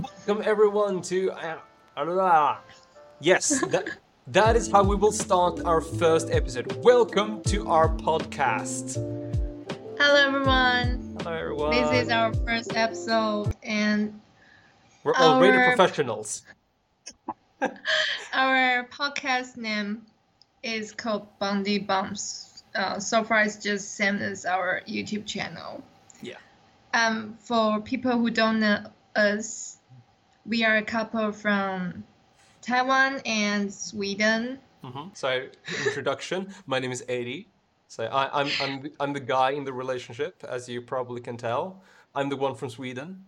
Welcome everyone to. Uh, yes, that, that is how we will start our first episode. Welcome to our podcast. Hello, everyone. Hello everyone. This is our first episode, and We're already our- professionals. our podcast name is called Bundy Bumps. Uh, so far, it's just same as our YouTube channel. Yeah. Um, for people who don't know us, we are a couple from Taiwan and Sweden. hmm So, introduction. My name is Adi. So, I, I'm I'm the- I'm the guy in the relationship, as you probably can tell. I'm the one from Sweden.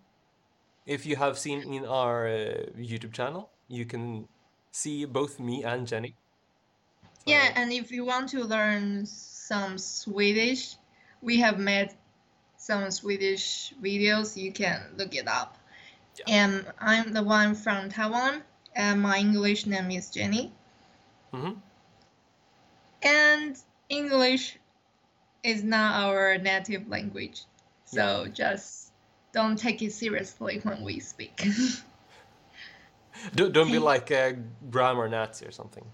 If you have seen in our uh, YouTube channel, you can see both me and Jenny. So- Yeah, and if you want to learn some Swedish, we have made some Swedish videos. You can look it up. Yeah. And I'm the one from Taiwan, and my English name is Jenny. Mhm. And English is not our native language, so just don't take it seriously when we speak. Don't, don't be like a grammar Nazi or something.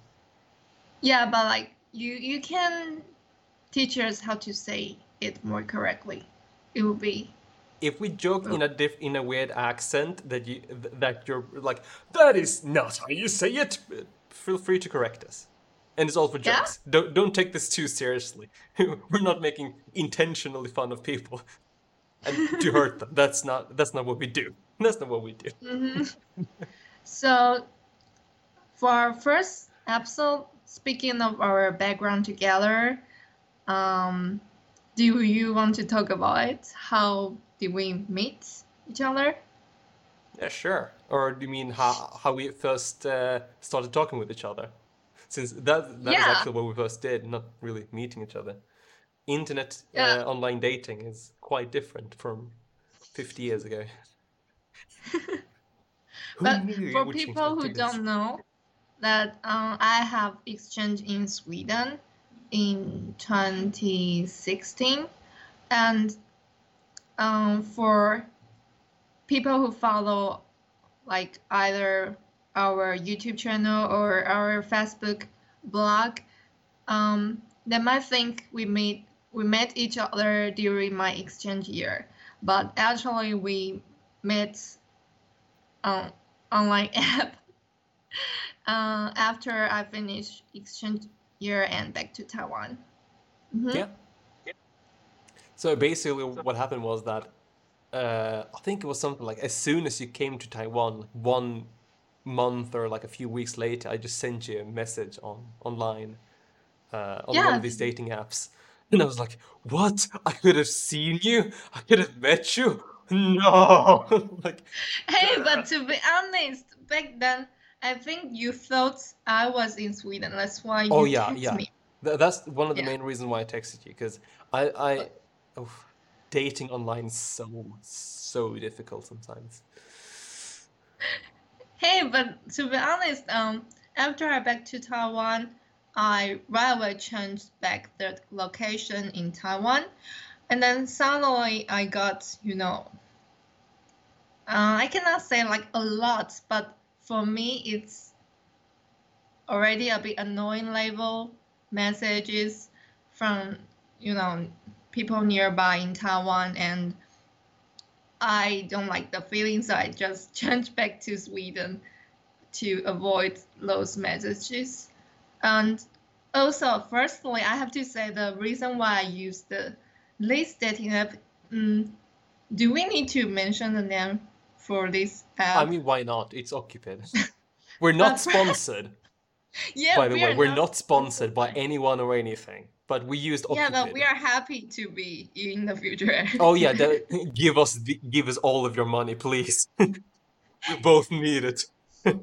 yeah, but like you, you can teach us how to say it more correctly. It will be If we joke in a diff in a weird accent that you that you're like that is not how you say it, feel free to correct us. And it's all for Yeah? jokes. Don't don't take this too seriously. We're not making intentionally fun of people and to hurt them. That's not that's not what we do. That's not what we do. So, for our first episode, speaking of our background together, um, do you want to talk about it? How did we meet each other? Yeah, sure. Or do you mean how how we first uh, started talking with each other? Since that that is Yeah. actually what we first did, not really meeting each other. Internet Yeah. uh, online dating is quite different from 50 years ago. But for people who don't know, that um, I have exchange in Sweden in 2016, and um, for people who follow like either our YouTube channel or our Facebook blog, um, they might think we meet we met each other during my exchange year, but actually we met on online app uh, after I finished exchange year and back to Taiwan. Mhm. Yeah. So basically, what happened was that uh, I think it was something like as soon as you came to Taiwan, one month or like a few weeks later, I just sent you a message on online uh, on one of these dating apps, and I was like, "What? I could have seen you. I could have met you. No!" like, Hey, but to be honest, back then I think you thought I was in Sweden. That's why you Oh, yeah, yeah. me. th- that's one of the Yeah. main reasons why I texted you because I, I, oh, dating online so so difficult sometimes. Hey, but to be honest, um, after I back to Taiwan, I right away changed back the location in Taiwan, and then suddenly I got, you know, uh, I cannot say like a lot, but for me it's already a bit annoying level messages from, you know, people nearby in Taiwan and I don't like the feelings. So I just changed back to Sweden to avoid those messages. And also, firstly, I have to say the reason why I use the list dating app. Mm, do we need to mention the name for this app? I mean, why not? It's OkCupid. We're not sponsored, yeah, by the way. We're not sponsored by anyone or anything. But we used Yeah, but we are happy to be in the future. Oh yeah, give us the, give us all of your money, please. we both need it.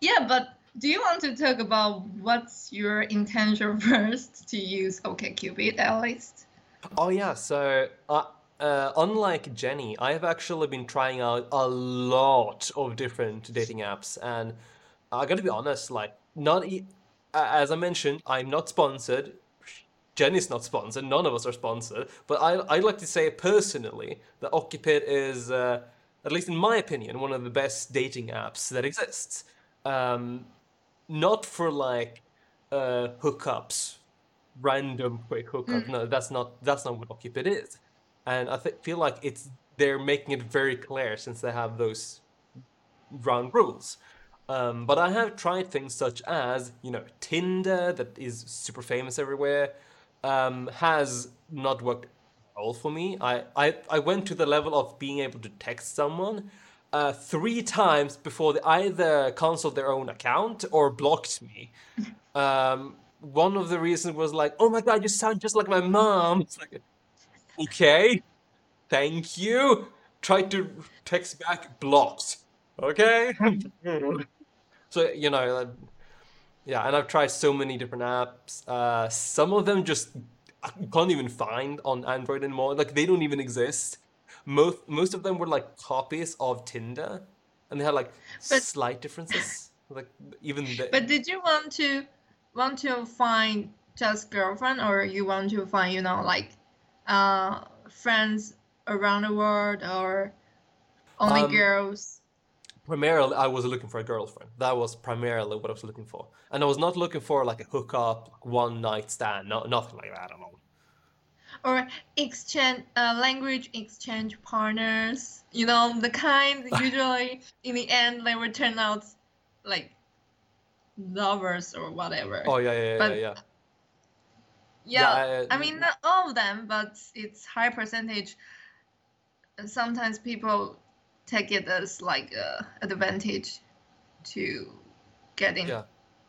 Yeah, but do you want to talk about what's your intention first to use OkCupid at least? Oh yeah, so uh, uh, unlike Jenny, I have actually been trying out a lot of different dating apps, and I gotta be honest, like not e- as I mentioned, I'm not sponsored. Jenny's not sponsored. None of us are sponsored. But I I like to say personally that OkCupid is uh, at least in my opinion, one of the best dating apps that exists. Um, not for like uh, hookups, random quick hookup. Mm. No, that's not that's not what OkCupid is. And I th- feel like it's they're making it very clear since they have those ground rules. Um, but I have tried things such as, you know, Tinder, that is super famous everywhere, um, has not worked at all for me. I, I, I went to the level of being able to text someone uh, three times before they either canceled their own account or blocked me. Um, one of the reasons was like, oh my god, you sound just like my mom. It's like, okay, thank you. Tried to text back, blocked. Okay. So you know, uh, yeah, and I've tried so many different apps. Uh, some of them just I can't even find on Android anymore. Like they don't even exist. Most most of them were like copies of Tinder, and they had like But slight differences. Like even the but did you want to want to find just girlfriend or you want to find, you know, like uh friends around the world or only um girls? Primarily I was looking for a girlfriend. That was primarily what I was looking for, and I was not looking for like a hookup, one night stand. No, nothing like that at all. or exchange uh, language exchange partners you know the kind usually in the end they will turn out like lovers or whatever Oh yeah, yeah, yeah, but yeah. Yeah, yeah Yeah, i mean not all of them but it's high percentage sometimes people take it as like a advantage to getting yeah.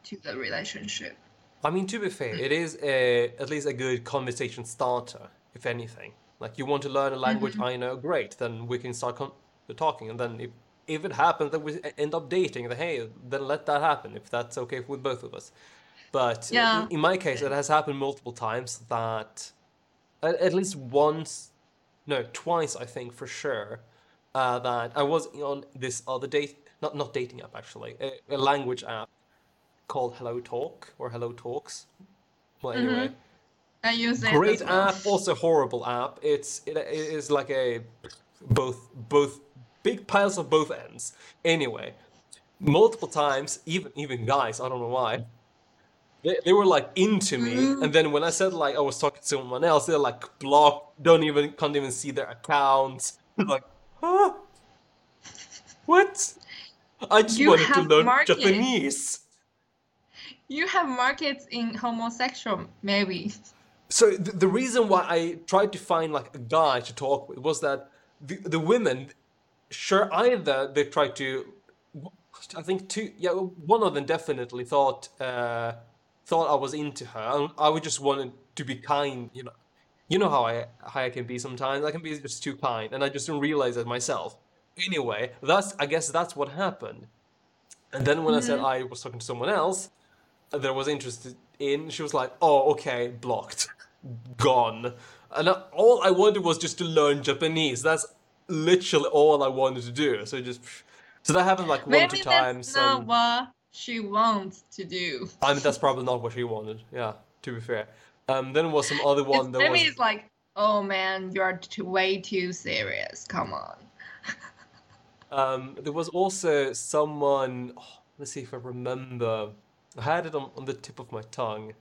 into the relationship I mean, to be fair, it is a, at least a good conversation starter, if anything. Like, you want to learn a language hmm I know, great, then we can start con talking. And then if, if it happens that we end up dating, then hey, then let that happen, if that's okay with both of us. But yeah in, in my case, it has happened multiple times that at, at least once, no, twice, I think for sure, uh, that I was on this other date, not not dating app actually, a, a language app called Hello Talk or Hello Talks. Well, hmm anyway, i use it great well app, also horrible app. It's it, it is like a both both big piles of both ends. Anyway, multiple times, even even guys, I don't know why. They, they were like into me, and Mm. then when I said like I was talking to someone else, they're like blocked, don't even can't even see their accounts. like, huh? What? I just you wanted to have learn market Japanese. You have markets in homosexual, maybe. So the, the reason why I tried to find like a guy to talk with was that the the women, sure, either they tried to, I think two, yeah, one of them definitely thought uh, thought I was into her. and I would just wanted to be kind, you know. You know how I how I can be sometimes. I can be just too kind, and I just don't realize it myself. Anyway, that's I guess that's what happened. And then when I said hmm I was talking to someone else that I was interested in, she was like, "Oh, okay, blocked, gone." And I, all I wanted was just to learn Japanese. That's literally all I wanted to do. So just, so that happened like one or two Maybe that's times, not what she wants to do. I mean that's probably not what she wanted. Yeah, to be fair. Um, then was some other one that was it's like, oh man, you're too, way too serious. Come on. um, there was also someone. Oh, let's see if I remember. I had it on, on the tip of my tongue.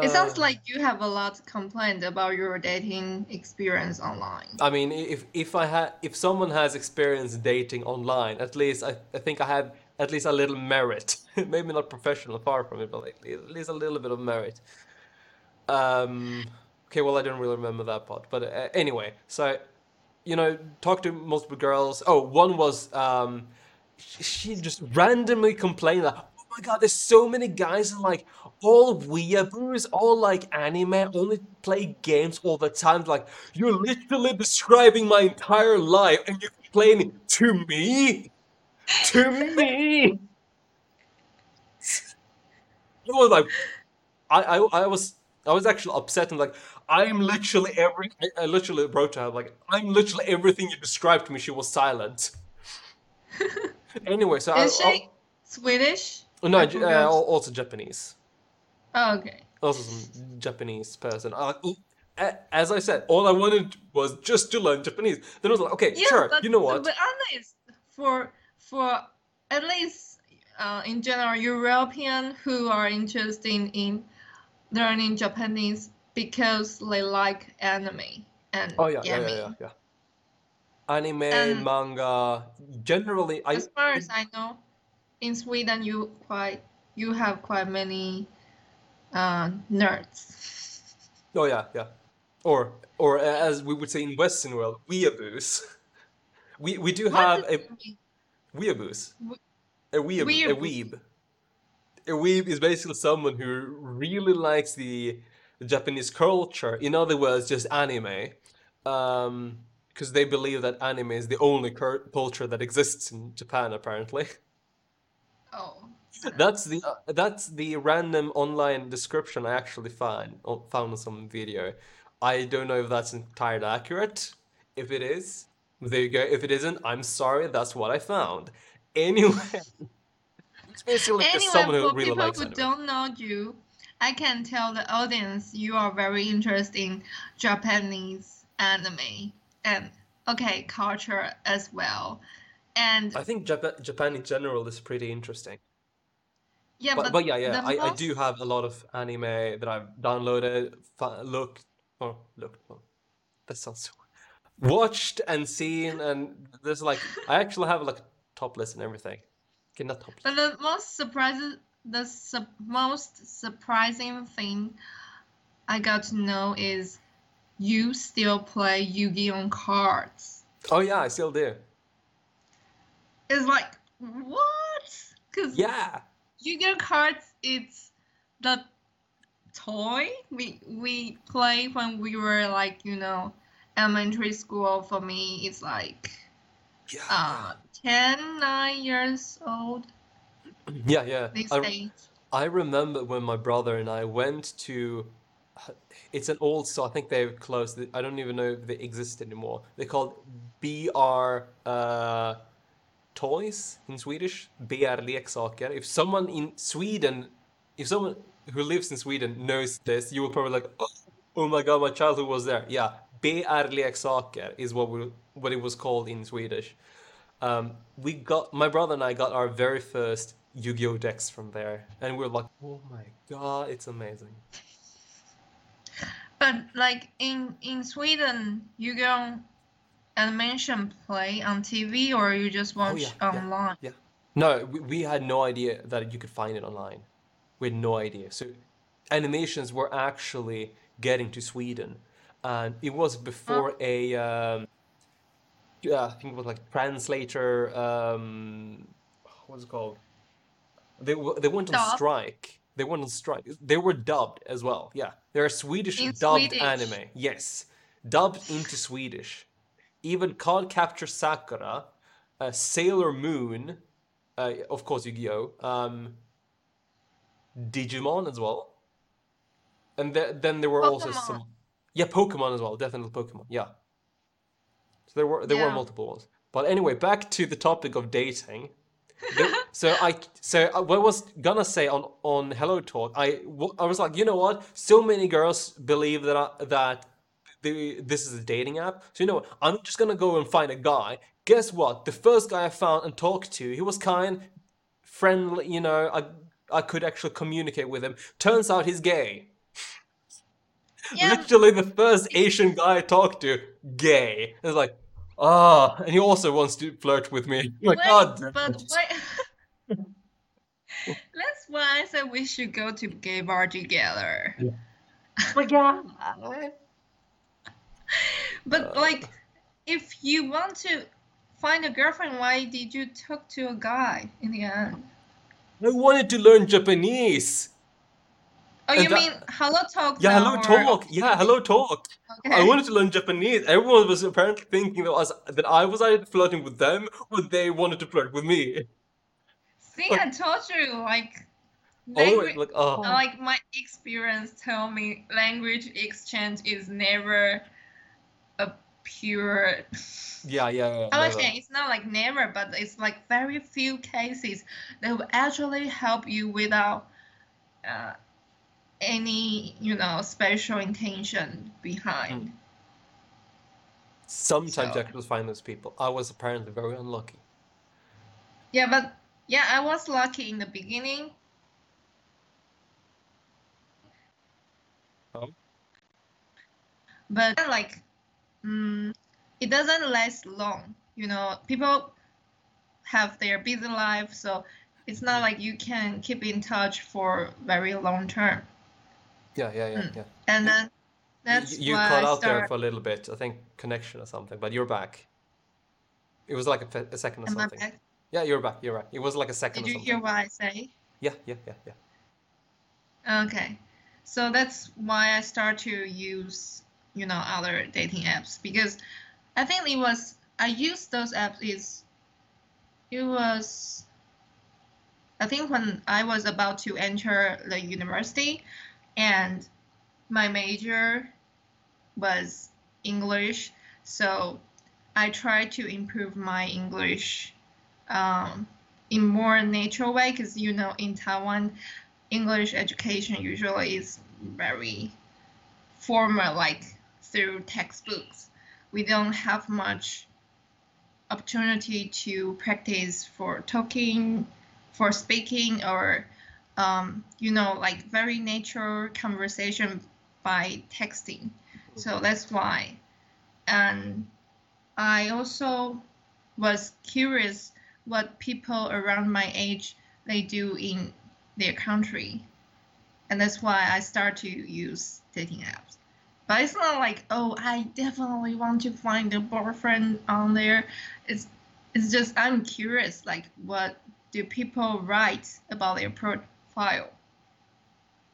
It Uh, sounds like you have a lot complained about your dating experience online. I mean, if if I had if someone has experience dating online, at least I, I think I have at least a little merit. Maybe not professional, far from it, but like, at least a little bit of merit. Um, okay, well, I don't really remember that part, but uh, anyway, so you know, talk to multiple girls. Oh, one was um, she just randomly complained that, oh my God, there's so many guys and like all weeaboos, all like anime, only play games all the time. Like you're literally describing my entire life, and you're complaining to me, to me. I was like, I, I, I was, I was actually upset and like, I'm literally every, I, I literally wrote to her like, I'm literally everything you described to me. She was silent. Anyway, so I, Is she I Swedish? no, I uh, also Japanese, Oh, okay. also some Japanese person. I like, "Ooh, a- as I said, all I wanted was just to learn Japanese. Then I was like, okay, Yeah, sure. but You know what? be honest, for for at least uh, in general European who are interested in learning Japanese because they like anime and Oh yeah, yeah, yeah, yeah, yeah. Anime, And manga. Generally, I as far as I know, in Sweden you quite you have quite many uh, nerds. oh yeah, yeah. Or or as we would say in Western world, weeaboos. We we do have a mean? Weeaboos. A weeb, a weeb. A weeb is basically someone who really likes the Japanese culture. In other words, just anime. Um, because they believe that anime is the only cur culture that exists in Japan, apparently. Oh, That's the uh, that's the random online description I actually on, found on some video. I don't know if that's entirely accurate. If it is, there you go. If it isn't, I'm sorry. That's what I found. Anyway, it's basically just Anyway, someone who for really people likes who anime. don't know you, I can tell the audience you are very interested in Japanese anime and okay, culture as well. And I think Japan Japan in general is pretty interesting. yeah, But but but yeah, yeah, I, I do have a lot of anime that I've downloaded, looked, or looked, oh, that sounds so watched and seen, and there's like I actually have like a top list and everything. Okay, not top List. but the most surprising the su most surprising thing I got to know is you still play Yu-Gi-Oh cards. Oh yeah, I still do. It's like what? Because Yeah, Yu-Gi-Oh cards, it's the toy we we play when we were like you know elementary school. For me, it's like yeah, uh 10, 9 years old yeah, yeah. this I age. I remember when my brother and I went to. It's an old so I think they've closed. I don't even know if they exist anymore. They're called BR uh, Toys in Swedish. BR Leksaker. If someone in Sweden, if someone who lives in Sweden knows this, you will probably like, oh, oh my god, my childhood was there. Yeah, BR Leksaker is what we what it was called in Swedish. Um, we got my brother and I got our very first Yu-Gi-Oh decks from there, and we were like, "Oh my god, it's amazing!" But like in in Sweden, Yu-Gi-Oh animation play on TV or you just Oh watch yeah, yeah, online. yeah. No, we, we had no idea that you could find it online. We had no idea. So animations were actually getting to Sweden, and it was Oh, before a um, yeah, I think it was like translator. Um, what's it called? They they went on dub strike. They went on strike. They were dubbed as well. Yeah, they're a Swedish in dubbed Swedish. anime. Yes, dubbed into Swedish. Even Cardcaptor Sakura, uh, Sailor Moon, uh, of course Yu-Gi-Oh, um, Digimon as well, and th then there were also some, yeah, Pokemon as well. Definitely Pokemon. Yeah. So there were there were multiple ones. But anyway, back to the topic of dating. There- so I so I, what I was gonna say on on Hello Talk, I I was like, you know what? So many girls believe that I, that the, this is a dating app. So you know what? I'm just gonna go and find a guy. Guess what? The first guy I found and talked to, he was kind, friendly. You know, I I could actually communicate with him. Turns out he's gay. Yeah, Literally the first Asian guy I talked to, gay. It's like, ah, and he also wants to flirt with me. Like, wait, god damn but wait. That's why I said we should go to gay bar together. Yeah. But yeah. But Uh, like, if you want to find a girlfriend, why did you talk to a guy in the end? I wanted to learn Japanese. Oh, And you that- mean hello talk? Yeah, hello or- talk. Yeah, hello talk. Okay. I wanted to learn Japanese. Everyone was apparently thinking that I was, that I was either flirting with them or they wanted to flirt with me. See, I told you, like, Always language, like, oh. like my experience tell me language exchange is never a pure. Yeah, yeah, yeah. Never. saying it's not like never, but it's like very few cases that will actually help you without uh, any you know special intention behind. Sometimes So I could find those people. I was apparently very unlucky. yeah, but yeah, I was lucky in the beginning. Oh. But like, mm, it doesn't last long. You know, people have their busy life, so it's not like you can keep in touch for very long term. Yeah, yeah, yeah, Mm. yeah. And then that's You why cut I out there for a little bit. I think connection or something, but you're back. It was like a, a second or Am I something. back? Yeah, you're back. You're right. It was like a second Did or you hear what I say? Yeah, yeah, yeah, yeah. Okay. So that's why I start to use, you know, other dating apps because I think it was I used those apps is it was I think when I was about to enter the university and my major was English, so I tried to improve my English um, in more natural way because you know in Taiwan English education usually is very formal, like through textbooks. We don't have much opportunity to practice for talking, for speaking, or um, you know, like very natural conversation by texting. So that's why. And I also was curious what people around my age they do in their country and that's why i start to use dating apps but it's not like oh i definitely want to find a boyfriend on there it's it's just i'm curious like what do people write about their profile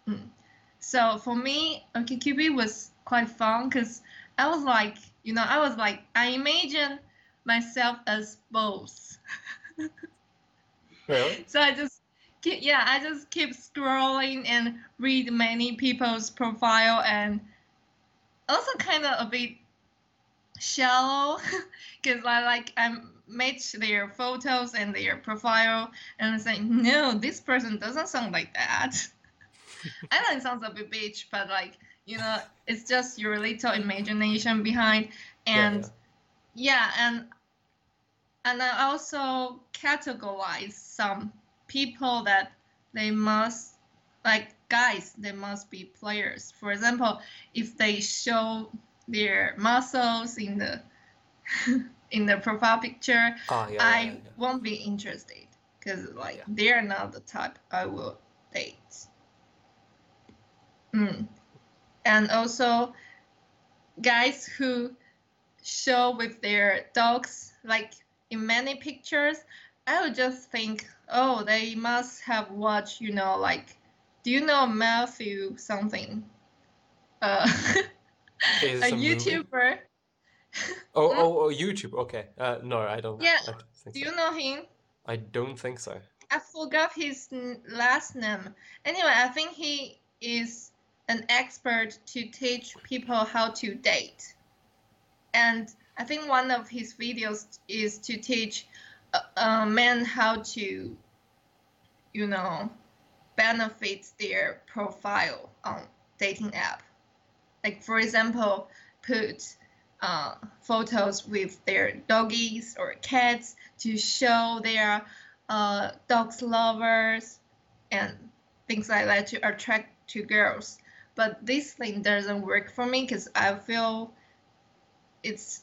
Mm. so for me okcupid was quite fun because i was like you know i was like i imagine myself as both Really? so I just keep, yeah, I just keep scrolling and read many people's profile and also kind of a bit shallow because I like I match their photos and their profile and I'm saying no, this person doesn't sound like that. I know it sounds a bit bitch, but like you know, it's just your little imagination behind Yeah, and yeah. yeah, and and I also categorize some people that they must like guys they must be players. For example, if they show their muscles in the in the profile picture, Ah, yeah, I yeah, yeah. won't be interested because like Yeah. they're not the type I will date. Mm. And also guys who show with their dogs like in many pictures i would just think oh they must have watched you know like do you know matthew something uh, Is a movie? youtuber Oh, oh, oh, YouTube. Okay. Uh, no, I don't. Yeah, I don't do so. you know him I don't think so. i forgot his last name anyway i think he is an expert to teach people how to date and I think one of his videos is to teach uh, uh, men how to, you know, benefit their profile on dating app. Like for example, put uh, photos with their doggies or cats to show their uh, dogs lovers and things like that to attract to girls. But this thing doesn't work for me because I feel it's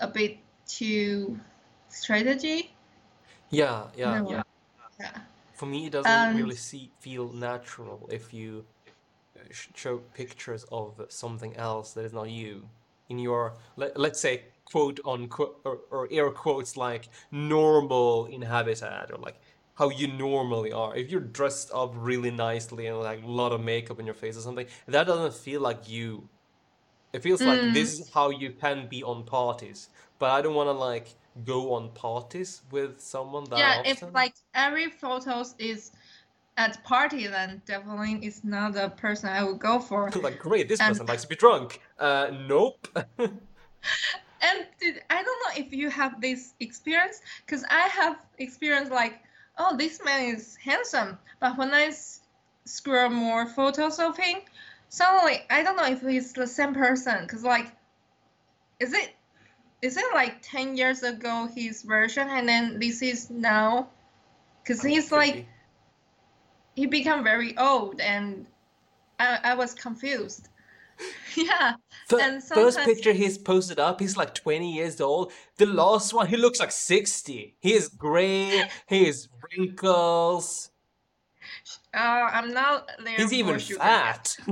a bit too strategy. Yeah, yeah, No. yeah. Yeah. For me, it doesn't And really see feel natural if you sh- show pictures of something else that is not you in your let, let's say quote unquote or, or air quotes like normal in habitat or like how you normally are. If you're dressed up really nicely and like a lot of makeup on your face or something, that doesn't feel like you. It feels like mm, this is how you can be on parties, but I don't want to like go on parties with someone that yeah, if like every photos is at party, then definitely it's not the person I would go for. Like, great, this And person likes to be drunk. Uh, nope. and did, I don't know if you have this experience, because I have experience like, oh, this man is handsome, but when I s- scroll more photos of him, suddenly I don't know if he's the same person. Cause like, is it is it like ten years ago his version, and then this is now? Cause Oh, he's like be. He become very old, and I I was confused. yeah, and first picture he's posted up, he's like 20 years old. The last one, he looks like 60. He is gray, he has wrinkles, uh, I'm not there he's even sugar fat.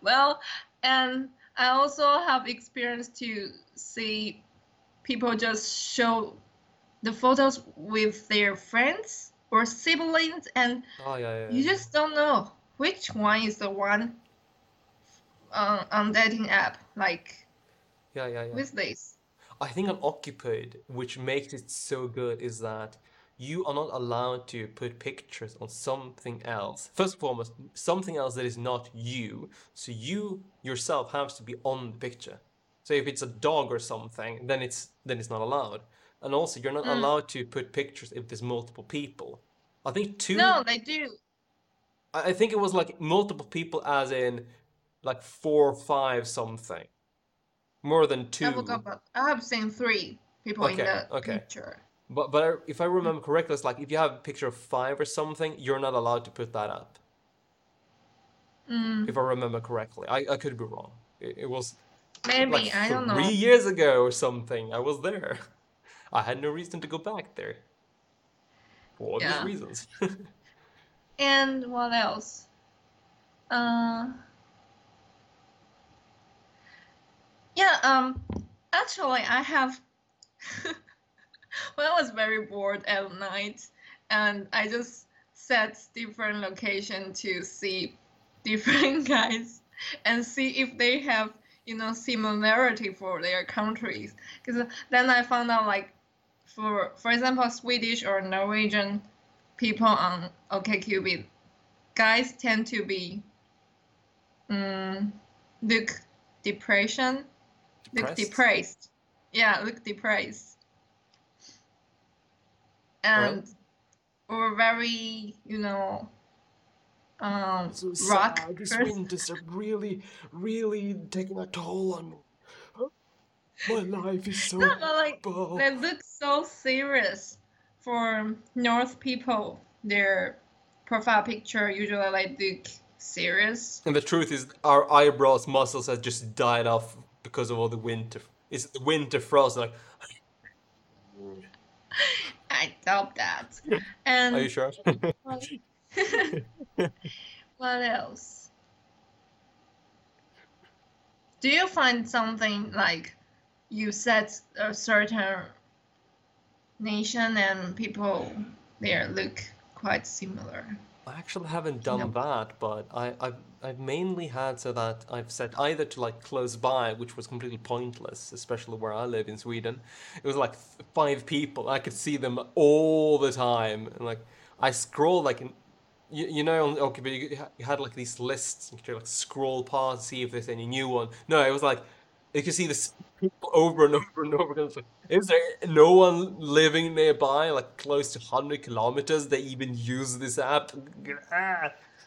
Well, and I also have experience to see people just show the photos with their friends or siblings, and Oh, yeah, yeah, you just don't know which one is the one uh, on dating app. Like Yeah, yeah, yeah. with this. I think on OkCupid, which makes it so good, is that you are not allowed to put pictures on something else. First and foremost, something else that is not you. So you yourself has to be on the picture. So if it's a dog or something, then it's then it's not allowed. And also, you're not Mm. allowed to put pictures if there's multiple people. I think two. No, they do. I think it was like multiple people, as in like four or five something. More than two. I have seen three people in Okay, the okay. picture. But but if I remember correctly, it's like if you have a picture of five or something, you're not allowed to put that up. Mm, If I remember correctly, I, I could be wrong. It, it was maybe like I don't know three years ago or something. I was there. I had no reason to go back there for obvious Yeah. reasons. And what else? Uh, yeah, um, actually, I have. when I was very bored at night, and I just set different location to see different guys and see if they have, you know, similarity for their countries. Because then I found out, like, for for example, Swedish or Norwegian people on OkCupid, guys tend to be um, look depression, look Depressed? depressed. Yeah, look depressed. And or very, you know, um, So rock person. winters really, really taking a toll on me. My life is so No, but like dull. they look so serious for North people. Their profile picture usually like look serious. And the truth is, our eyebrows muscles have just died off because of all the winter. It's the winter frost. Like, I doubt that. And are you sure? what what else? Do you find something like you set a certain nation and people there look quite similar? I actually haven't done that, but I, I've I've mainly had so that I've set either to like close by, which was completely pointless, especially where I live in Sweden. It was like five people. I could see them all the time, and like I scroll like in, you, you know on okay, but you, you had like these lists. You could like scroll past, see if there's any new one. No, it was like you can see this people over and over and over again. It's like, is there no one living nearby, like close to 100 kilometers, that even use this app?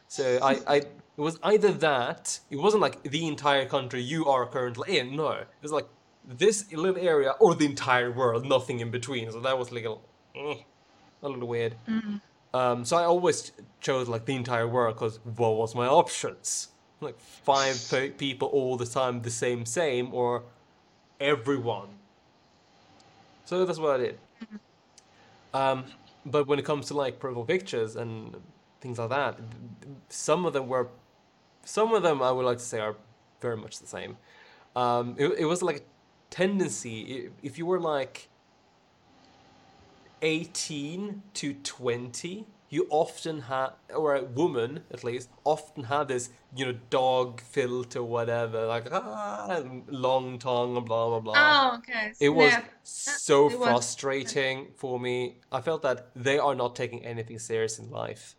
So I, I, it was either that, it wasn't like the entire country you are currently in, no. It was like this little area or the entire world, nothing in between. So that was like a, eh, a little weird. Mm. Um, so I always chose like the entire world because what was my options? Like five people all the time, the same, same, or everyone. So that's what I did. Um, but when it comes to like profile pictures and things like that, th- th- some of them were, some of them I would like to say are very much the same. Um, it, it was like a tendency. If you were like 18 to 20, you often have, or a woman at least, often have this, you know, dog filter, whatever, like, ah, long tongue, blah, blah, blah. Oh, okay. It was so it was- frustrating for me. I felt that they are not taking anything serious in life.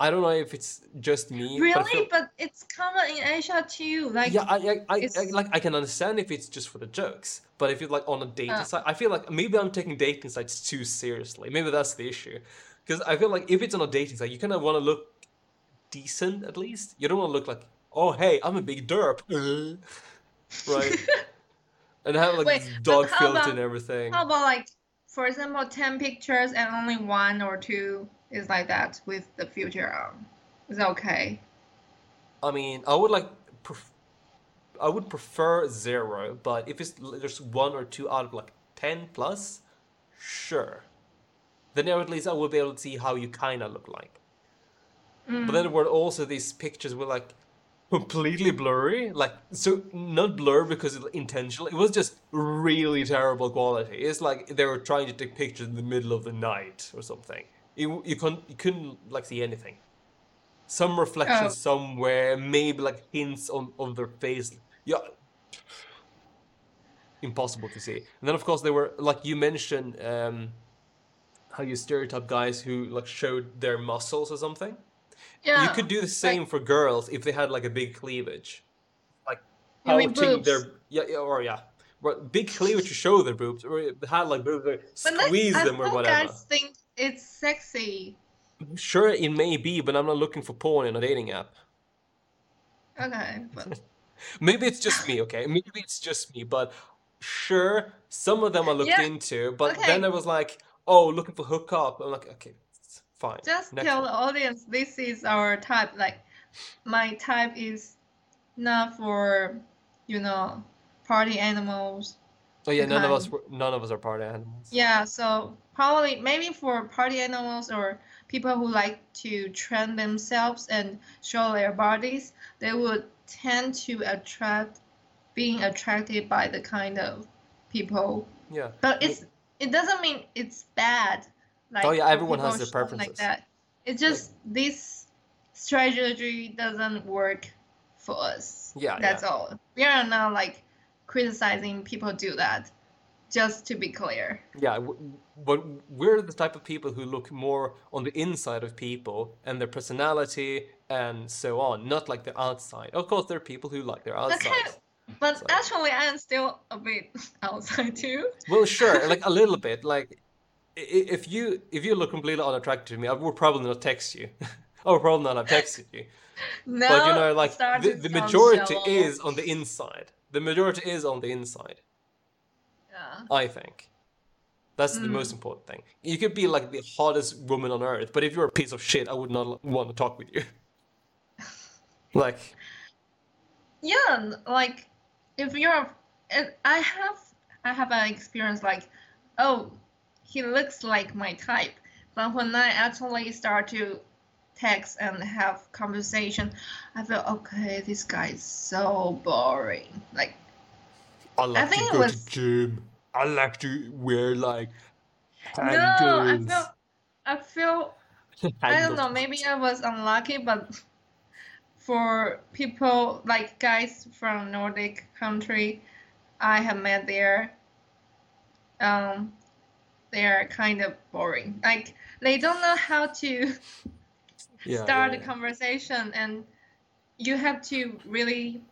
I don't know if it's just me, but Really? feel, But it's common in Asia too. Like, yeah, I, I, I, I, like I can understand if it's just for the jokes, but if it's like on a dating Uh. site, I feel like maybe I'm taking dating sites too seriously. Maybe that's the issue. Because I feel like if it's on a dating site, you kind of want to look decent at least. You don't want to look like, oh hey, I'm a big derp, right? and have like Wait, dog filter about- and everything. How about like, for example, ten pictures and only one or two is like that with the filter on? Um, is that okay? I mean, I would like, pref- I would prefer zero, but if it's just one or two out of like ten plus, sure. Then at least I will be able to see how you kind of look like. Mm. But then there were also these pictures were like completely blurry, like so not blur because it's intentional. It was just really terrible quality. It's like they were trying to take pictures in the middle of the night or something. You you couldn't you couldn't like see anything. Some reflection Oh. somewhere, maybe like hints on on their face. Yeah. Impossible to see. And then of course they were like you mentioned um how you stereotype guys who like showed their muscles or something. yeah. You could do the same for girls if they had like a big cleavage, like pouting their yeah, yeah or yeah, big cleavage to show their boobs, or had like boobs, like, squeeze them or whatever. guys think it's sexy. Sure, it may be, but I'm not looking for porn in a dating app. Okay, but Maybe it's just me, okay? Maybe it's just me, but sure, some of them I looked Yeah, into, but okay. then I was like, oh, looking for hookup. I'm like, okay, it's fine. just Next tell one. the audience this is our type. Like, my type is not for, you know, party animals. Oh yeah, none of us, none of us are party animals. Yeah, so probably maybe for party animals or people who like to train themselves and show their bodies, they would tend to attract being attracted by the kind of people. Yeah. But it's it doesn't mean it's bad. Like Oh, yeah, everyone has their showing like that. It's just this strategy doesn't work for us. Yeah, That's yeah. all. We are not like criticizing people do that. Just to be clear. Yeah, w- but we're the type of people who look more on the inside of people and their personality and so on, not like the outside. Of course, there are people who like their outside. But So- actually, I am still a bit outside too. Well, sure, like a little bit. Like, if you if you look completely unattractive to me, I would probably not text you. I would probably not have texted you. No, But you know, like the, the majority shallow. is on the inside. The majority is on the inside. Yeah. I think. That's the Mm. most important thing. You could be like the hottest woman on earth, but if you're a piece of shit, I would not want to talk with you. like, Yeah, like if you're, I have, I have an experience like, oh, he looks like my type, but when I actually start to text and have conversation, I feel okay. This guy is so boring. Like, I like think to go was- to gym. I like to wear like no, I feel, I feel I don't know, maybe I was unlucky, but for people like guys from Nordic country, I have met there, um, they're kind of boring. Like they don't know how to Yeah, start yeah, a yeah. conversation, and you have to really,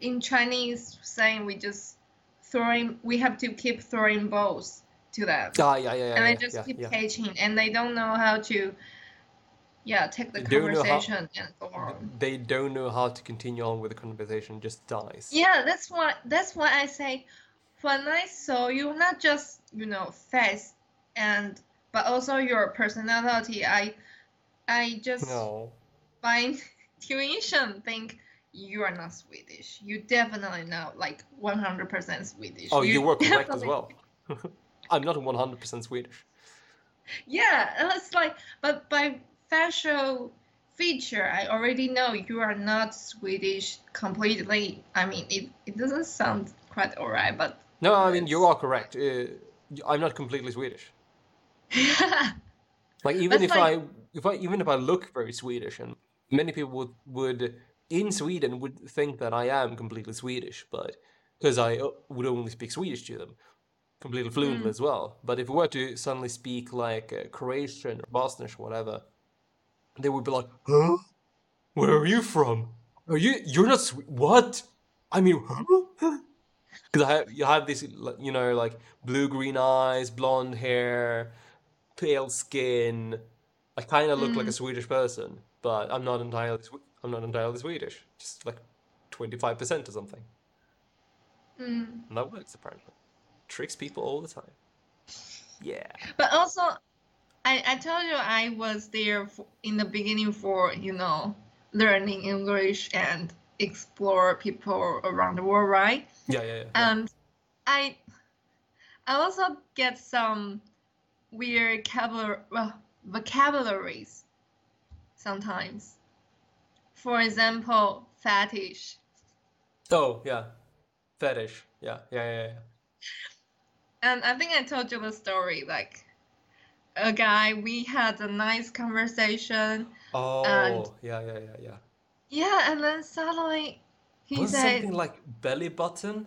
in Chinese saying, we just throwing, we have to keep throwing balls to them Ah, yeah, yeah, yeah, and they just keep catching and they don't know how to yeah take the They don't how- conversation and go on They don't know how to continue on with the conversation, just dies. yeah that's why that's why i say when i saw you not just you know face and but also your personality i i just No. by intuition think you are not swedish you definitely not like 100% swedish Oh, you were correct as well. I'm not 100% Swedish. Yeah, it's like, but by facial feature, I already know you are not Swedish completely. I mean, it, it doesn't sound quite alright, but No, I mean you are correct. Uh, I'm not completely Swedish. Like even That's if like- I if I even if I look very Swedish, and many people would would in Sweden would think that I am completely Swedish, but because I uh, would only speak Swedish to them, completely fluently Mm. as well. But if we were to suddenly speak like uh, Croatian or Bosnian or whatever, they would be like, "Huh? Where are you from? Are you you're not Swe- what? I mean, because I have, you have this you know like blue green eyes, blonde hair, pale skin, I kind of look like a Mm, Swedish person, but I'm not entirely I'm not entirely Swedish. Just like 25% or something. mm. And that works apparently. Tricks people all the time. Yeah. But also, I, I told you I was there for, in the beginning for, you know, learning English and explore people around the world, right? Yeah, yeah, yeah. And I I also get some weird vocabulary, well, vocabularies sometimes. For example, fetish. Oh, yeah. Fetish. Yeah, yeah, yeah, yeah. And I think I told you the story, like a guy, we had a nice conversation and Oh, yeah, yeah, yeah, yeah. yeah, and then suddenly he Was said, something like belly button?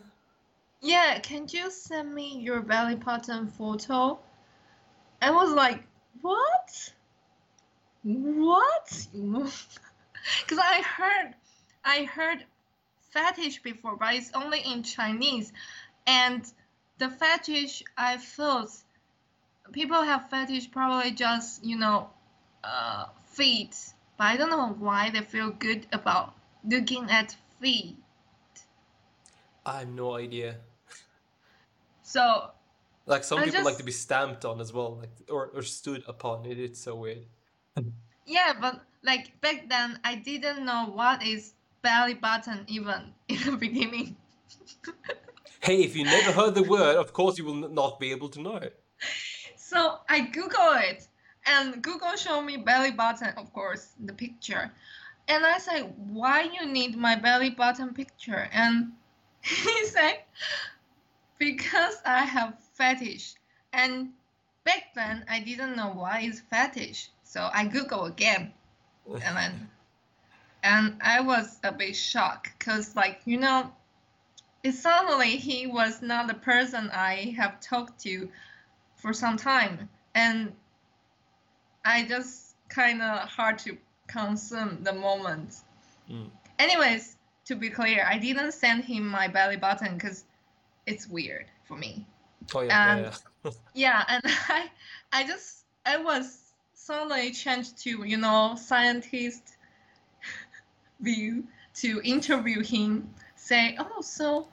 Yeah, can you send me your belly button photo? I was like, what? What? Because I heard, I heard fetish before, but it's only in Chinese, and the fetish I felt people have fetish probably just you know, uh, feet, but I don't know why they feel good about looking at feet. I have no idea. So Like some I people like to be stamped on as well, like or, or stood upon. It, it's so weird. Yeah, but like back then, I didn't know what is belly button even in the beginning. Hey, if you never heard the word, of course you will not be able to know it. So I Google it, and Google showed me belly button, of course, the picture. And I said, why you need my belly button picture? And he said, because I have fetish. And back then, I didn't know what is fetish. So I Google again, and then and I was a bit shocked because, like, you know, it suddenly he was not the person I have talked to for some time, and I just kind of hard to consume the moment. Mm. Anyways, to be clear, I didn't send him my belly button because it's weird for me. Oh yeah, And yeah, yeah. yeah, and I, I just I was suddenly changed to you know scientist view to interview him, say, oh, so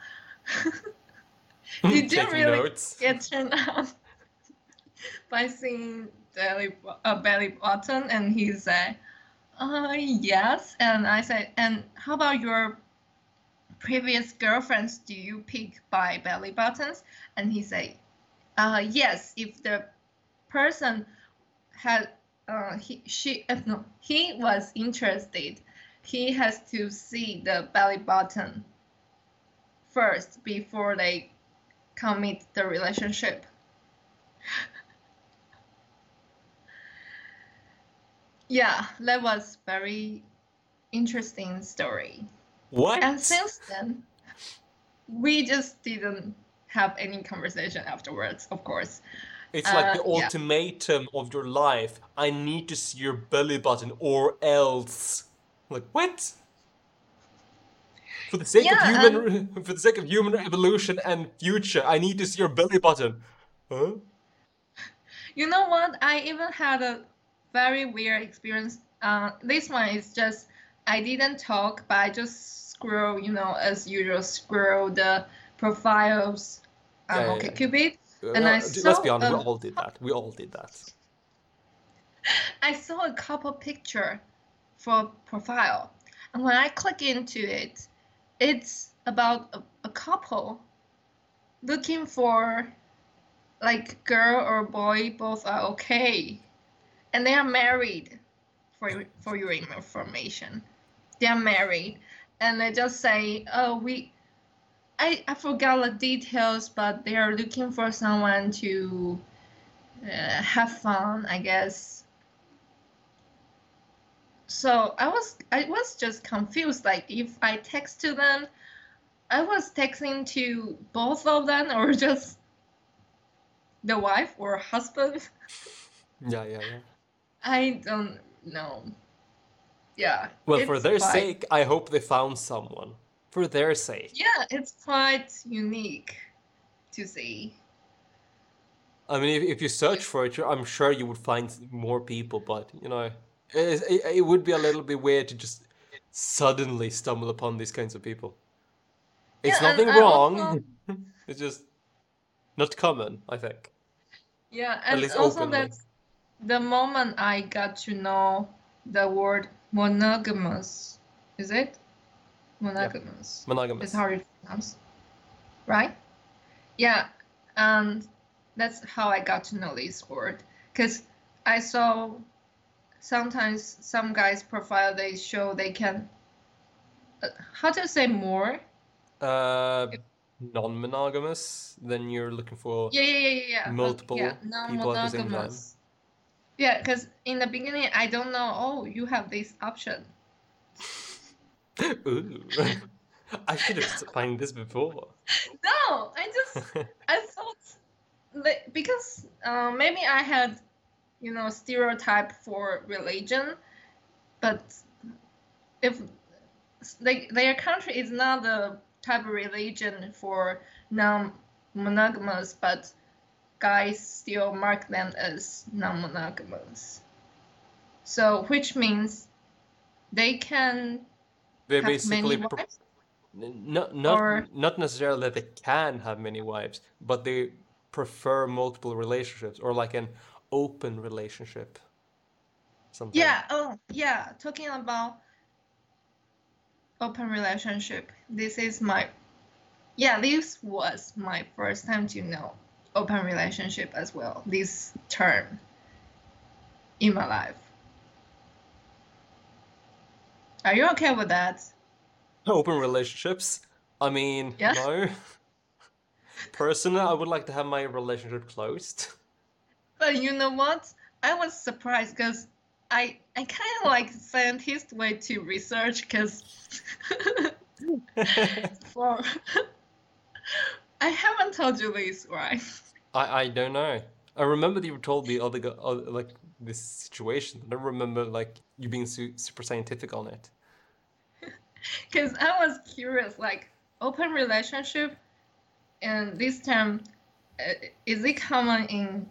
did you really notes. get turned on by seeing belly uh, belly button? And he said, uh, yes. And I said, and how about your previous girlfriends? Do you pick by belly buttons? And he said, uh, yes. If the person had uh, he she uh, no he was interested he has to see the belly button first before they commit the relationship yeah that was very interesting story What? and since then we just didn't have any conversation afterwards of course It's like the uh, yeah ultimatum of your life. I need to see your belly button or else. Like what? For the sake of human, and for the sake of human evolution and future, I need to see your belly button. Huh? You know what? I even had a very weird experience. Uh, this one is just I didn't talk, but I just scroll, you know, as usual, scroll the profiles on Yeah, yeah, yeah. OkCupid, Uh, and I d- let's be saw honest, we a all did that. We all did that. I saw a couple picture for profile, and when I click into it, it's about a, a couple looking for like girl or boy, both are okay, and they are married. For for your information, they are married, and they just say, "Oh, we." I, I forgot the details, but they are looking for someone to uh, have fun, I guess. So I was I was just confused. Like if I text to them, I was texting to both of them or just the wife or husband. Yeah, yeah, yeah. I don't know. Yeah, Well, for their quite sake, I hope they found someone. For their sake. yeah, it's quite unique to see. I mean, if, if you search for it, I'm sure you would find more people, but you know, it, it, it would be a little bit weird to just suddenly stumble upon these kinds of people. It's Yeah, nothing wrong. also It's just not common, I think. yeah, and also openly. that's the moment I got to know the word monogamous. Is it monogamous? Is Monogamous. how you pronounce, right? Yeah, and that's how I got to know this word. Cause I saw sometimes some guys' profile they show they can uh, how to say more? Uh, non-monogamous, then you're looking for Yeah, yeah, yeah, yeah, yeah. Multiple yeah, people at the same time. Yeah, because in the beginning I don't know. Oh, you have this option. Ooh. I should have found this before. No, I just I thought that because uh, maybe I had, you know, stereotype for religion, but if like their country is not the type of religion for non-monogamous, but guys still mark them as non-monogamous. So which means they can They basically many wives, n- not not or not necessarily that they can have many wives, but they prefer multiple relationships or like an open relationship. Something. yeah, oh yeah, talking about open relationship. This is my yeah, this was my first time to know open relationship as well. This term in my life. Are you okay with that? Open relationships. I mean, Yeah. no. Personally, I would like to have my relationship closed. But you know what? I was surprised because I I kind of like scientist way to research because for I haven't told you this, right? I I don't know. I remember that you told me other, like this situation. I don't remember like you being su super scientific on it. Because I was curious, like open relationship, and this term, uh, is it common in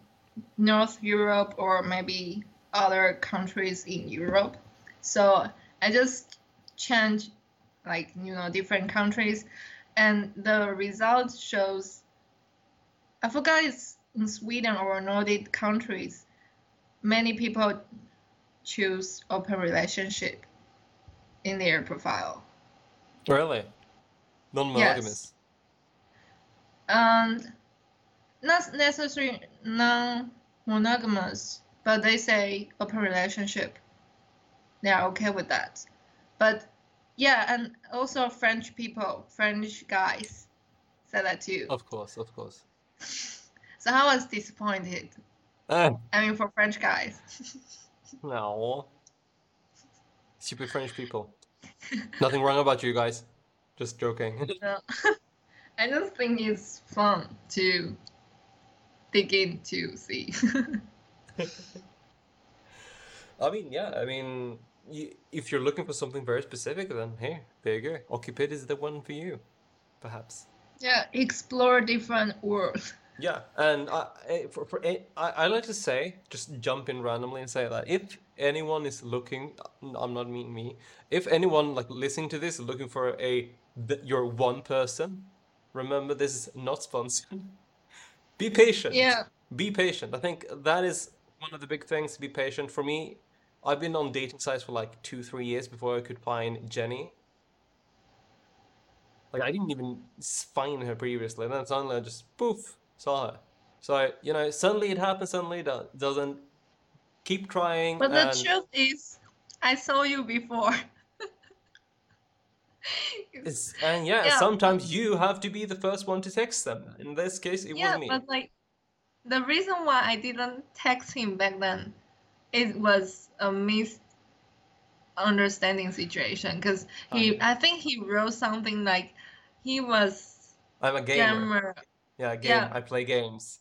North Europe or maybe other countries in Europe? So I just changed, like you know, different countries, and the result shows. I forgot it's in Sweden or Nordic countries. Many people choose open relationship in their profile. Really? Non-monogamous. Yes. And not necessarily non-monogamous, but they say open relationship. They are okay with that. But yeah, and also French people, French guys said that too. Of course, of course. So I was disappointed. Ah, I mean, for French guys. no. Stupid French people. Nothing wrong about you guys. Just joking. No. I just think it's fun to dig in to see. I mean, yeah, I mean, you, if you're looking for something very specific, then hey, there you go. OkCupid is the one for you, perhaps. Yeah, explore different worlds. Yeah, and I, for, for a- I, I like to say, just jump in randomly and say that if anyone is looking, I'm not mean me, if anyone like listening to this looking for a your one person, remember this is not sponsored. Be patient. Yeah. Be patient. I think that is one of the big things. Be patient. For me, I've been on dating sites for like two, three years before I could find Jenny. Like I didn't even find her previously, and then suddenly I just poof saw her. So you know, suddenly it happens, suddenly it doesn't. Keep trying, But the and truth is, I saw you before. it's, and yeah, Yeah, sometimes you have to be the first one to text them. In this case, it yeah, was me. but like the reason why I didn't text him back then, it was a misunderstanding situation because he, I think he wrote something like he was I'm a gamer. gamer. Yeah, game. Yeah. I play games.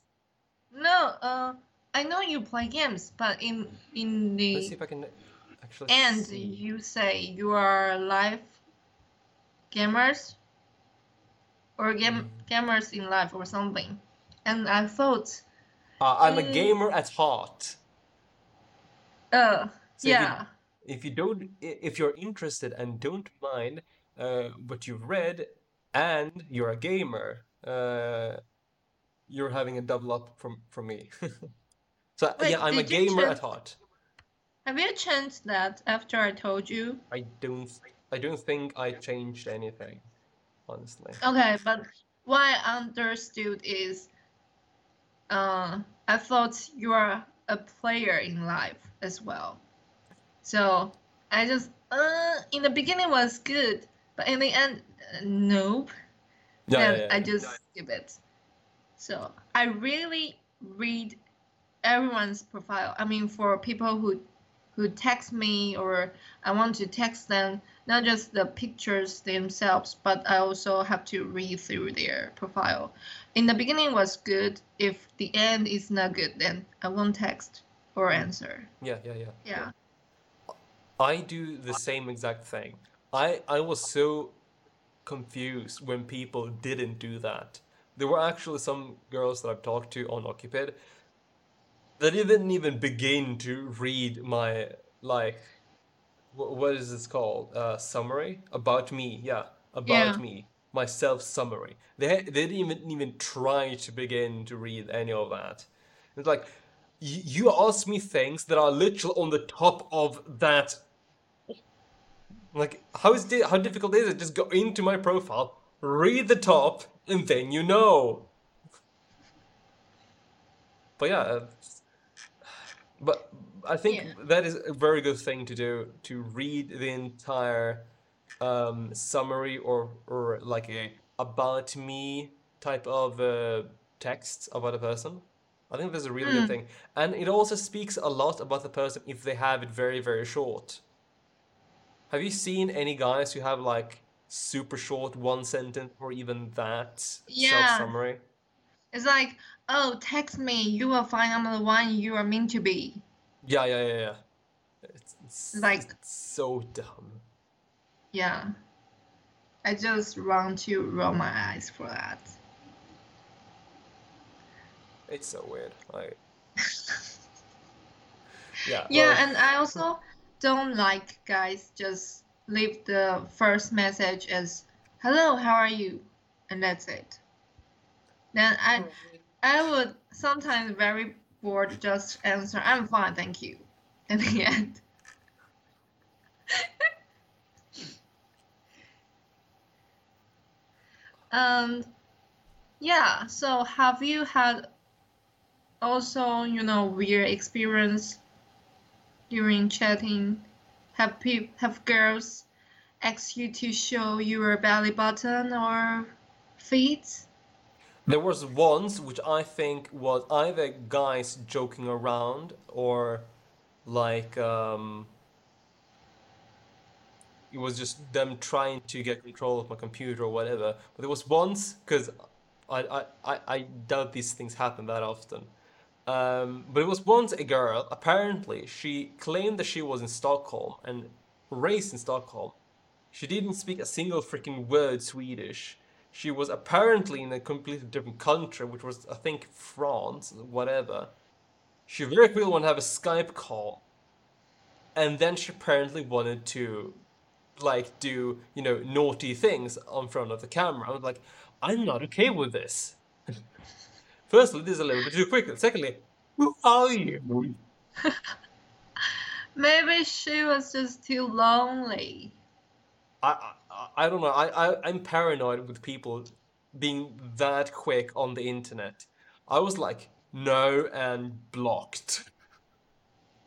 No, uh, I know you play games, but in in Let's see the if I can actually end see. you say you are live gamers or game Mm. gamers in life or something, and I thought Uh, I'm a Mm, gamer at heart. uh, So if you yeah. if you don't if you're interested and don't mind uh, what you've read and you're a gamer, uh, you're having a double up from from me. So yeah, I'm a gamer at heart. Have you changed that after I told you? I don't I don't think I changed anything, honestly. Okay, but what I understood is, uh, I thought you are a player in life as well. So I just, uh, in the beginning was good, but in the end, uh, nope. Yeah, yeah, yeah. I just skip it. So I really read everyone's profile. I mean, for people who who text me or I want to text them, not just the pictures themselves, but I also have to read through their profile. In the beginning was good. If the end is not good, then I won't text or answer. Yeah, yeah, yeah. Yeah. I do the same exact thing. I I was so confused when people didn't do that. There were actually some girls that I've talked to on OkCupid that didn't even begin to read my like wh- what is this called? Uh, summary about me. Yeah, about Yeah. me. My self summary. They they didn't even even try to begin to read any of that. It's like you, you ask me things that are literally on the top of that like, how is di- how difficult is it? Just go into my profile, read the top, and then you know. But yeah, uh, but I think Yeah. that is a very good thing to do to read the entire um, summary or or like a about me type of uh, text about a person. I think that's a really good Mm. thing, and it also speaks a lot about the person if they have it very very short. Have you seen any guys who have like super short one sentence or even that self Yeah. summary? It's like, oh, text me. You will find I'm the one you are meant to be. Yeah, yeah, yeah, yeah. It's, it's, Like, it's so dumb. yeah. I just want to roll my eyes for that. It's so weird. Like, yeah, Yeah, well, and I also don't like guys just leave the first message as hello, how are you? And that's it. Then I I would sometimes very bored just answer, I'm fine, thank you. In the end. Um yeah, so have you had also, you know, weird experience during chatting? Have pe have girls ask you to show your belly button or feet? there was once which I think was either guys joking around or like um it was just them trying to get control of my computer or whatever. But there was once because I, I, I, I doubt these things happen that often. Um, but it was once a girl, apparently, she claimed that she was in Stockholm and raised in Stockholm. She didn't speak a single freaking word Swedish. She was apparently in a completely different country, which was, I think, France, whatever. She very quickly wanted to have a Skype call, and then she apparently wanted to, like, do, you know, naughty things on front of the camera. I was like, I'm not okay with this. Firstly, this is a little bit too quick. And secondly, who are you? Maybe she was just too lonely. I, I, I don't know. I, I, I'm paranoid with people being that quick on the internet. I was like, no, and blocked.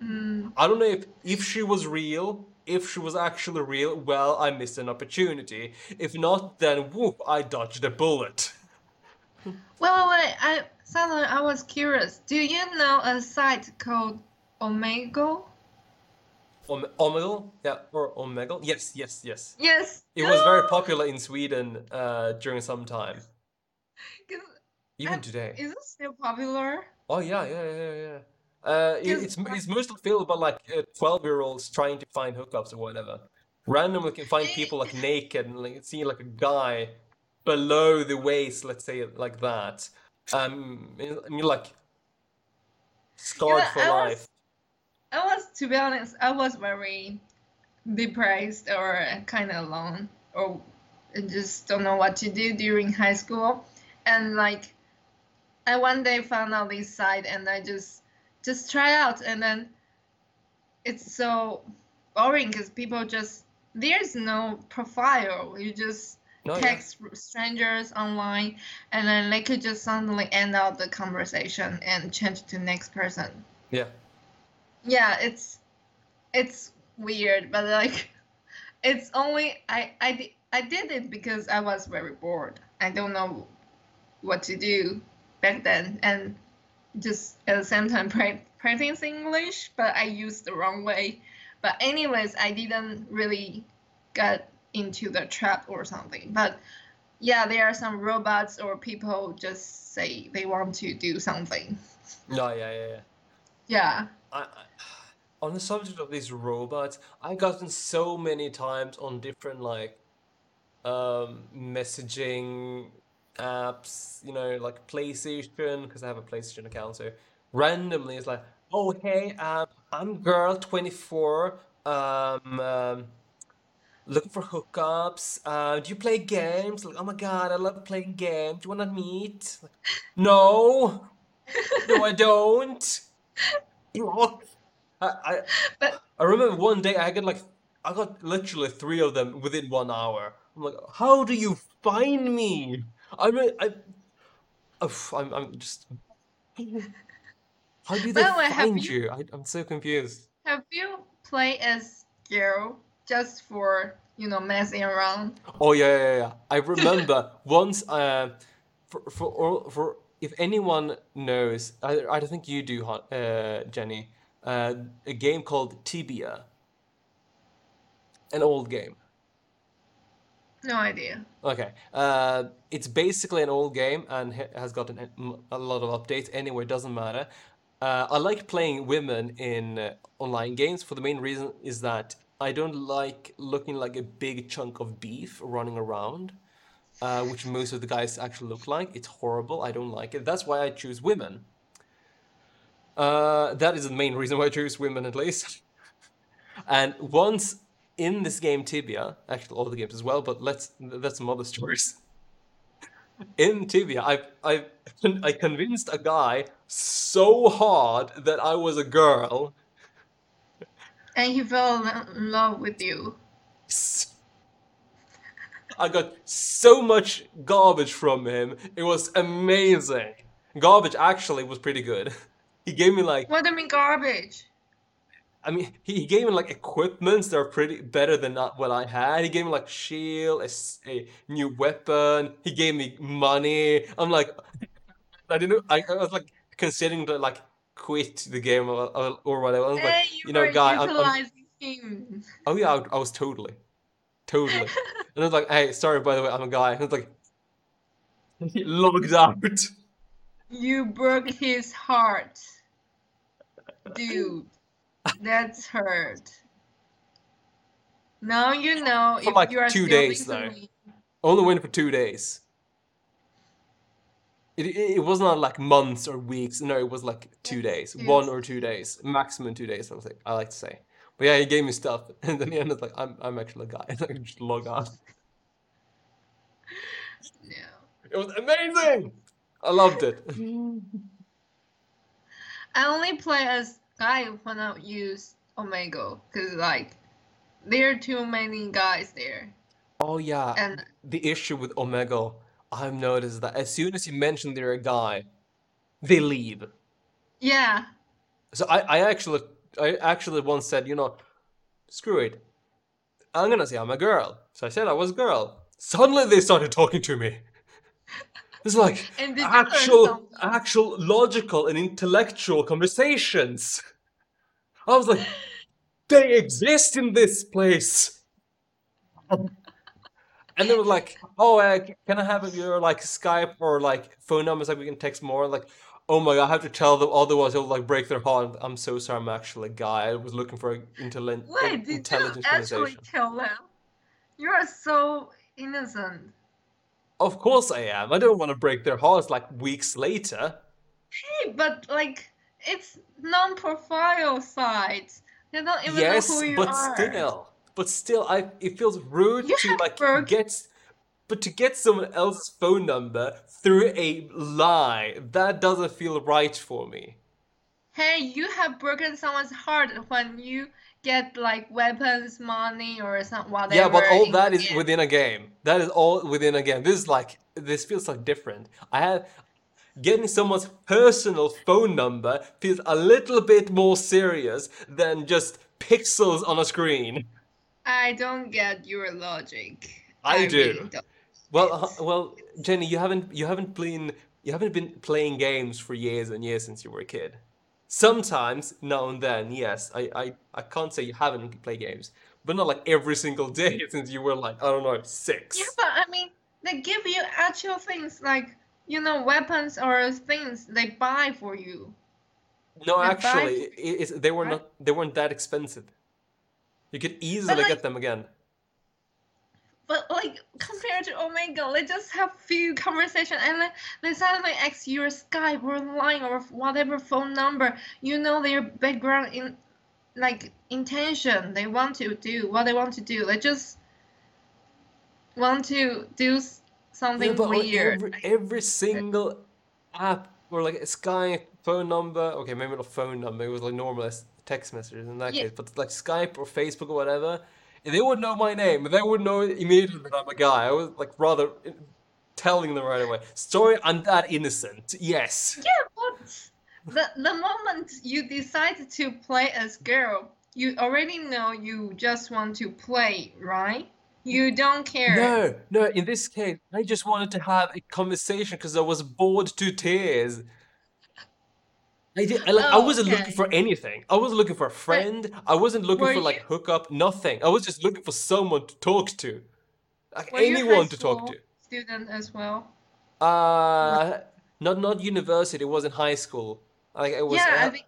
Mm, I don't know if, if she was real, if she was actually real, well, I missed an opportunity. If not, then whoop, I dodged a bullet. Wait, wait, wait. I suddenly I was curious. Do you know a site called Omegle? Om Omegle? Yeah, or Omegle? Yes, yes, yes. Yes. It was very popular in Sweden uh, during some time. Even today. is it still popular? Oh yeah, yeah, yeah, yeah. Uh, it, it's it's mostly filled by like uh, twelve-year-olds trying to find hookups or whatever. Randomly can find people like naked and like see like a guy below the waist, let's say it like that. Um, I mean like Scarred Yeah, for I was- life. I was, to be honest, I was very depressed or kind of alone, or just don't know what to do during high school. And like, I one day found out this site, and I just just try out, and then it's so boring because people just there's no profile. You just No, yeah. text strangers online, and then they could just suddenly end out the conversation and change to next person Yeah. yeah it's it's weird but like it's only i i, I did it because i was very bored i don't know what to do back then and just at the same time pra- practice english but i used the wrong way but anyways i didn't really get into the trap or something. But yeah there are some robots or people just say they want to do something. No, yeah, yeah, yeah. yeah. I, I, on the subject of these robots, I've gotten so many times on different like um messaging apps, you know, like PlayStation, because I have a PlayStation account, so randomly it's like, oh hey, um, I'm girl 24, um, um looking for hookups. Uh, do you play games? Like, oh my God, I love playing games. Do you wanna meet? Like, no, no, I don't. Look, I, I but I remember one day I got like I got literally three of them within one hour. I'm like, how do you find me? I mean, I, Oof, I'm I'm just. How do they By the way, have find you- you? I, I'm so confused. Have you played as girl just for you know messing around? Oh yeah, yeah, yeah. I remember once. Uh, for for or for if anyone knows, I I don't think you do, uh, Jenny. Uh, a game called Tibia. An old game. No idea. Okay. Uh, it's basically an old game and has gotten a a lot of updates. Anyway, doesn't matter. Uh, I like playing women in uh, online games for the main reason is that I don't like looking like a big chunk of beef running around, uh, which most of the guys actually look like. It's horrible. I don't like it. That's why I choose women. Uh, that is the main reason why I choose women, at least. And once in this game Tibia, actually all the games as well, but let's that's some other stories. In Tibia, I I I convinced a guy so hard that I was a girl. And he fell in love with you. I got so much garbage from him. It was amazing. Garbage actually was pretty good. He gave me like What do you mean garbage? I mean, he, gave me like equipments that are pretty better than not what I had. He gave me like shield, a new weapon. He gave me money. I'm like, I didn't. I, I was like considering to like quit the game or, or, or whatever. I was like, you, you know, guy, I'm, I'm oh yeah, I, I was totally, totally. And I was like, hey, sorry by the way, I'm a guy. And I was like, he logged out. You broke his heart. Dude, that's hurt. Now you know For if like you are two days, though. Only went for two days. It, it, was not like months or weeks. No, it was like two days, Yes. one or two days, maximum two days. I was like, I like to say. But yeah, he gave me stuff, and then he ended like, I'm I'm actually a guy, and I just log on. Yeah. It was amazing. I loved it. I only play as guy when I use Omegle because like there are too many guys there Oh yeah, and the issue with Omegle, I've noticed that as soon as you mention they're a guy, they leave. yeah So I, I actually I actually once said, you know, screw it. I'm gonna say I'm a girl. So I said I was a girl. Suddenly they started talking to me. It's like and did you learn actual actual logical and intellectual conversations. I was like, they exist in this place. And they were like, "Oh, uh, can I have your like Skype or like phone numbers like we can text more?" Like, oh my god, I have to tell them, otherwise it'll like break their heart. I'm so sorry, I'm actually a guy. I was looking for an intelligent, Wait, did you intelligent actually tell them? You are so innocent. Of course I am. I don't want to break their hearts like weeks later. Hey, but like it's non-profile sites. They don't even Yes, know who you but are. But still, but still, I it feels rude You to like work- get, but to get someone else's phone number through a lie, that doesn't feel right for me. Hey, you have broken someone's heart when you get like weapons, money, or some whatever. Yeah, but all that is within a game. That is all within a game. This is like this feels like different. I have getting someone's personal phone number feels a little bit more serious than just pixels on a screen. I don't get your logic. I do. really. Well, uh, well, Jenny, you haven't you haven't been you haven't been playing games for years and years since you were a kid. Sometimes, now and then, yes, I, I, I can't say you haven't played games, but not like every single day since you were like, I don't know, six. Yeah, but I mean, they give you actual things like you know weapons or things they buy for you. No, They're actually, i- it's, they were not they weren't that expensive. You could easily like- get them again. But like compared to oh my Omegle, they just have few conversation and then they suddenly ask your Skype or line or whatever phone number. You know their background in like intention. They want to do what they want to do. They just want to do something Yeah, but like weird. every every single app or like a Skype phone number, okay, maybe not phone number, it was like normal text messages in that Yeah. case, but like Skype or Facebook or whatever, they would know my name, they would know immediately that I'm a guy. I was like rather uh, telling them right away. Sorry, I'm that innocent. Yes. Yeah, but the the moment you decide to play as girl, you already know you just want to play, right? You don't care. No, no, in this case, I just wanted to have a conversation because I was bored to tears. I did, I, like, I Oh, wasn't looking okay. for anything. I wasn't looking for a friend. I wasn't looking were for like you- hookup, nothing. I was just looking for someone to talk to. Like Were you high anyone to talk school student as well? to. Uh, not not university, it was in high school. Like it was yeah, I uh.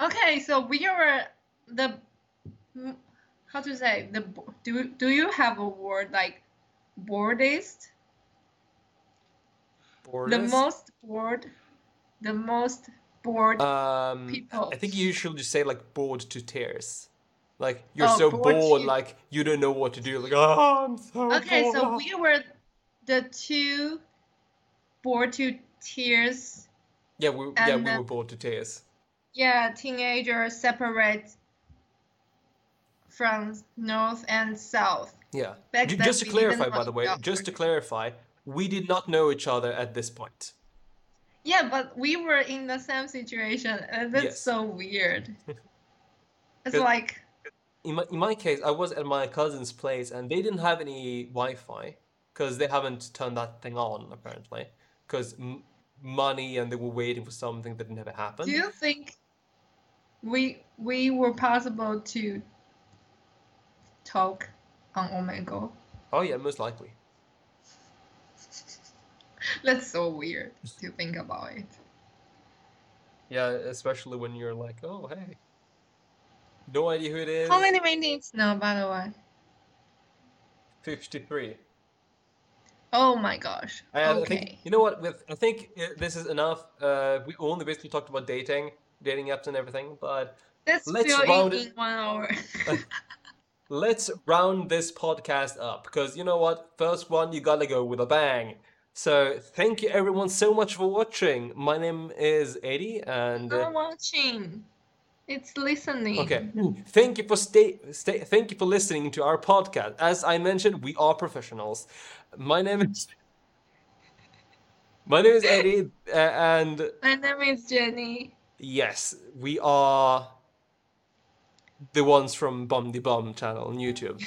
Okay, so we were the. mm, How to say the bo- do do you have a word like boredest? The boredest. most bored, the most bored. Um, people. I think you usually just say like bored to tears. Like you're Oh, so bored bored, to- like you don't know what to do. Like oh, I'm so Okay, bored. so we were the two bored to tears. Yeah, we yeah we were bored to tears. Yeah, teenagers separate from north and south. Yeah. Back just to clarify, by the way, just to clarify, we did not know each other at this point. Yeah, but we were in the same situation, and that's Yes. so weird. It's like, In my in my case, I was at my cousin's place and they didn't have any Wi-Fi because they haven't turned that thing on apparently because m money and they were waiting for something that never happened. do you think we we were possible to talk on Omegle? Oh yeah, most likely. That's so weird to think about it. Yeah, especially when you're like, oh hey, no idea who it is. How many minutes now, by the way? 53. Oh my gosh. And I Okay. think you know what? With I think uh, this is enough. Uh, we only basically talked about dating, dating apps, and everything. But Let's let's round it- one hour. let's round this podcast up because you know what? First one, you gotta go with a bang. So thank you everyone so much for watching. My name is Eddie, and uh, Not watching. It's listening. okay, thank you for stay, stay, thank you for listening to our podcast. As I mentioned, we are professionals. My name is. My name is Eddie, uh, and My name is Jenny. Yes, we are the ones from Bum the Bum channel on YouTube.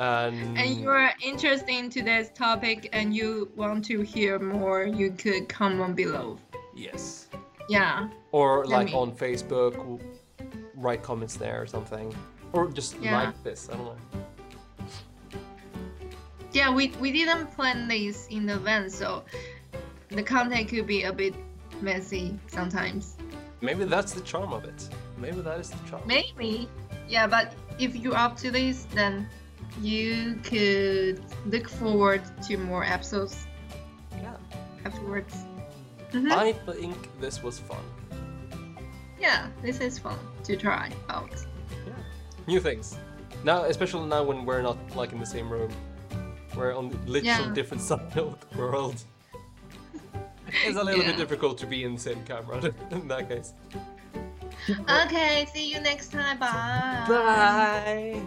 And, And you are interested in today's topic and you want to hear more, you could comment below. yes. Yeah. Or like me- on Facebook, write comments there or something. Or just Yeah. like this, I don't know. Yeah, we, we didn't plan this in advance, so the content could be a bit messy sometimes. Maybe that's the charm of it. Maybe that is the charm. Maybe. Yeah, but if you're up to this, then you could look forward to more episodes Yeah. afterwards. Mhm. I think this was fun. yeah, this is fun to try out. Yeah. New things. Now, especially now when we're not like in the same room, we're on literal Yeah. different side of the world. It's a little bit difficult to be in the same camera in that case. Okay, see you next time. Bye. Bye.